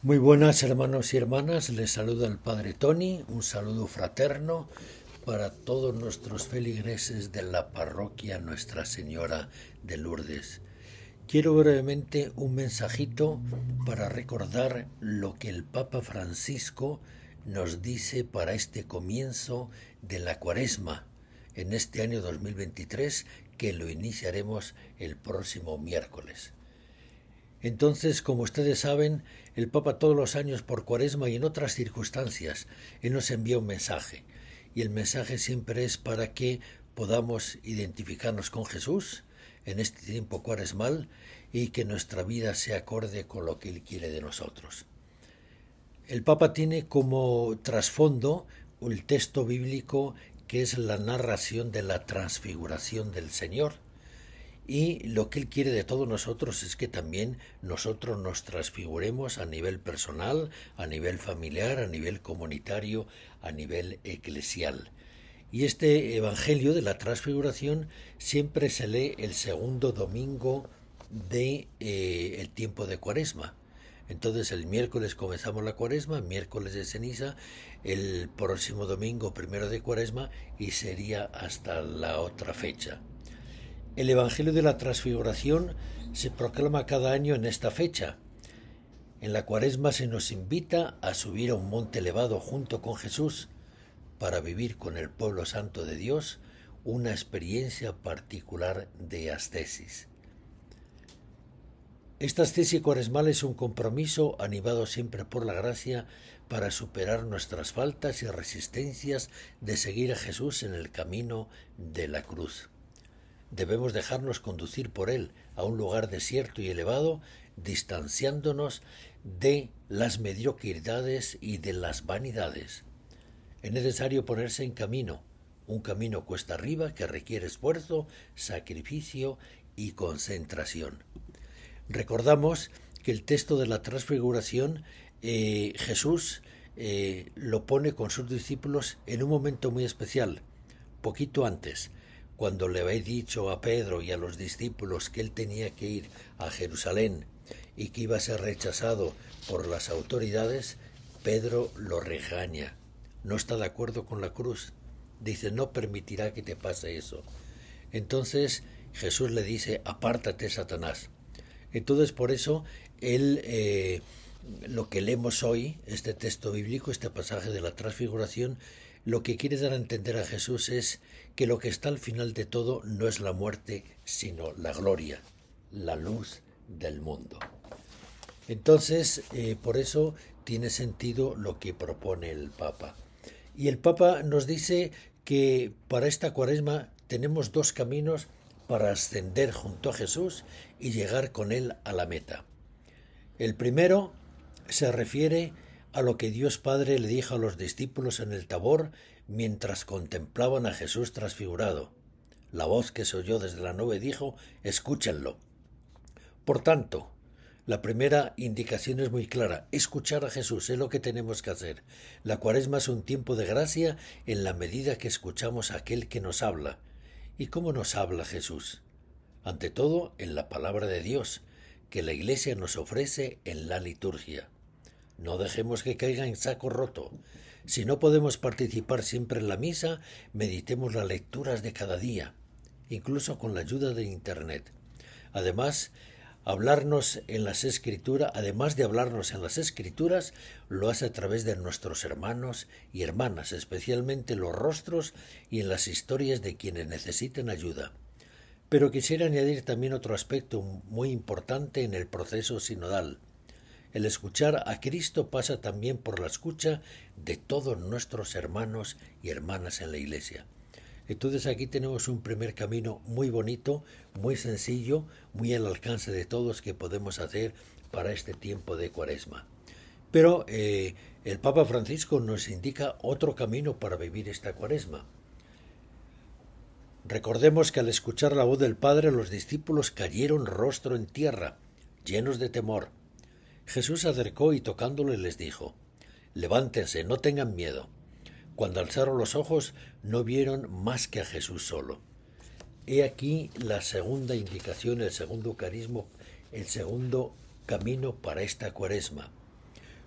Muy buenas hermanos y hermanas, les saluda el Padre Tony, un saludo fraterno para todos nuestros feligreses de la parroquia Nuestra Señora de Lourdes. Quiero brevemente un mensajito para recordar lo que el Papa Francisco nos dice para este comienzo de la cuaresma en este año 2023 que lo iniciaremos el próximo miércoles. Entonces, como ustedes saben, el Papa todos los años por cuaresma y en otras circunstancias, Él nos envía un mensaje. Y el mensaje siempre es para que podamos identificarnos con Jesús en este tiempo cuaresmal y que nuestra vida se acorde con lo que Él quiere de nosotros. El Papa tiene como trasfondo el texto bíblico que es la narración de la transfiguración del Señor y lo que Él quiere de todos nosotros es que también nosotros nos transfiguremos a nivel personal, a nivel familiar, a nivel comunitario, a nivel eclesial. Y este Evangelio de la transfiguración siempre se lee el segundo domingo de eh, el tiempo de Cuaresma. Entonces el miércoles comenzamos la Cuaresma, miércoles de ceniza, el próximo domingo primero de Cuaresma y sería hasta la otra fecha. El Evangelio de la Transfiguración se proclama cada año en esta fecha. En la cuaresma se nos invita a subir a un monte elevado junto con Jesús para vivir con el pueblo santo de Dios una experiencia particular de ascesis. Esta ascesis cuaresmal es un compromiso animado siempre por la gracia para superar nuestras faltas y resistencias de seguir a Jesús en el camino de la cruz. Debemos dejarnos conducir por Él a un lugar desierto y elevado, distanciándonos de las mediocridades y de las vanidades. Es necesario ponerse en camino, un camino cuesta arriba que requiere esfuerzo, sacrificio y concentración. Recordamos que el texto de la transfiguración eh, Jesús eh, lo pone con sus discípulos en un momento muy especial, poquito antes, cuando le habéis dicho a Pedro y a los discípulos que él tenía que ir a Jerusalén y que iba a ser rechazado por las autoridades, Pedro lo regaña. No está de acuerdo con la cruz. Dice, no permitirá que te pase eso. Entonces Jesús le dice, apártate, Satanás. Entonces por eso él, eh, lo que leemos hoy, este texto bíblico, este pasaje de la transfiguración, lo que quiere dar a entender a Jesús es que lo que está al final de todo no es la muerte, sino la gloria, la luz del mundo. Entonces, eh, por eso tiene sentido lo que propone el Papa. Y el Papa nos dice que para esta cuaresma tenemos dos caminos para ascender junto a Jesús y llegar con Él a la meta. El primero se refiere a lo que Dios Padre le dijo a los discípulos en el Tabor mientras contemplaban a Jesús transfigurado. La voz que se oyó desde la nube dijo, escúchenlo. Por tanto, la primera indicación es muy clara, escuchar a Jesús es lo que tenemos que hacer. La cuaresma es un tiempo de gracia en la medida que escuchamos a aquel que nos habla. ¿Y cómo nos habla Jesús? Ante todo, en la palabra de Dios, que la Iglesia nos ofrece en la liturgia. No dejemos que caiga en saco roto. Si no podemos participar siempre en la misa, meditemos las lecturas de cada día, incluso con la ayuda de Internet. Además, hablarnos en las escrituras, además de hablarnos en las escrituras, lo hace a través de nuestros hermanos y hermanas, especialmente los rostros y en las historias de quienes necesiten ayuda. Pero quisiera añadir también otro aspecto muy importante en el proceso sinodal. El escuchar a Cristo pasa también por la escucha de todos nuestros hermanos y hermanas en la Iglesia. Entonces aquí tenemos un primer camino muy bonito, muy sencillo, muy al alcance de todos que podemos hacer para este tiempo de cuaresma. Pero eh, el Papa Francisco nos indica otro camino para vivir esta cuaresma. Recordemos que al escuchar la voz del Padre los discípulos cayeron rostro en tierra, llenos de temor. Jesús se acercó y tocándole les dijo, Levántense, no tengan miedo. Cuando alzaron los ojos no vieron más que a Jesús solo. He aquí la segunda indicación, el segundo carisma, el segundo camino para esta cuaresma.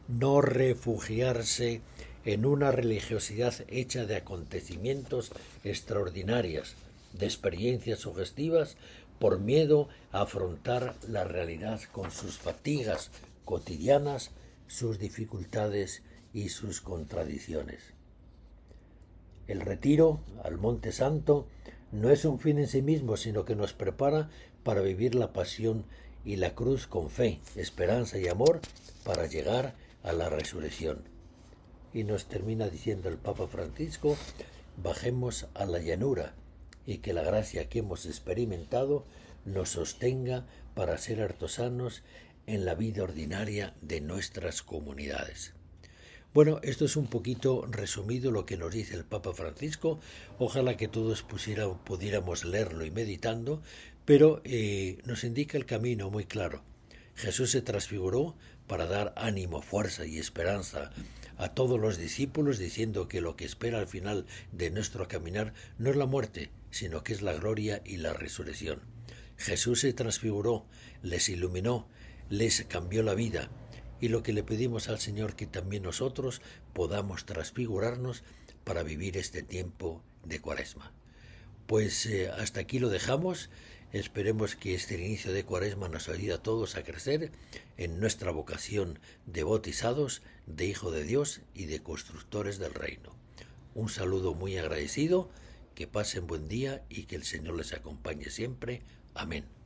no refugiarse en una religiosidad hecha de acontecimientos extraordinarios, de experiencias sugestivas, por miedo a afrontar la realidad con sus fatigas cotidianas, sus dificultades y sus contradicciones. El retiro al Monte Santo no es un fin en sí mismo, sino que nos prepara para vivir la pasión y la cruz con fe, esperanza y amor para llegar a la resurrección. Y nos termina diciendo el Papa Francisco, bajemos a la llanura y que la gracia que hemos experimentado nos sostenga para ser artesanos en la vida ordinaria de nuestras comunidades. Bueno, esto es un poquito resumido lo que nos dice el Papa Francisco. Ojalá que todos pudiéramos leerlo y meditando, pero eh, nos indica el camino muy claro. Jesús se transfiguró para dar ánimo, fuerza y esperanza a todos los discípulos, diciendo que lo que espera al final de nuestro caminar no es la muerte, sino que es la gloria y la resurrección. Jesús se transfiguró, les iluminó, les cambió la vida, y lo que le pedimos al Señor que también nosotros podamos transfigurarnos para vivir este tiempo de cuaresma. Pues eh, hasta aquí lo dejamos. Esperemos que este inicio de cuaresma nos ayude a todos a crecer en nuestra vocación de bautizados, de Hijo de Dios y de constructores del reino. Un saludo muy agradecido, que pasen buen día y que el Señor les acompañe siempre. Amén.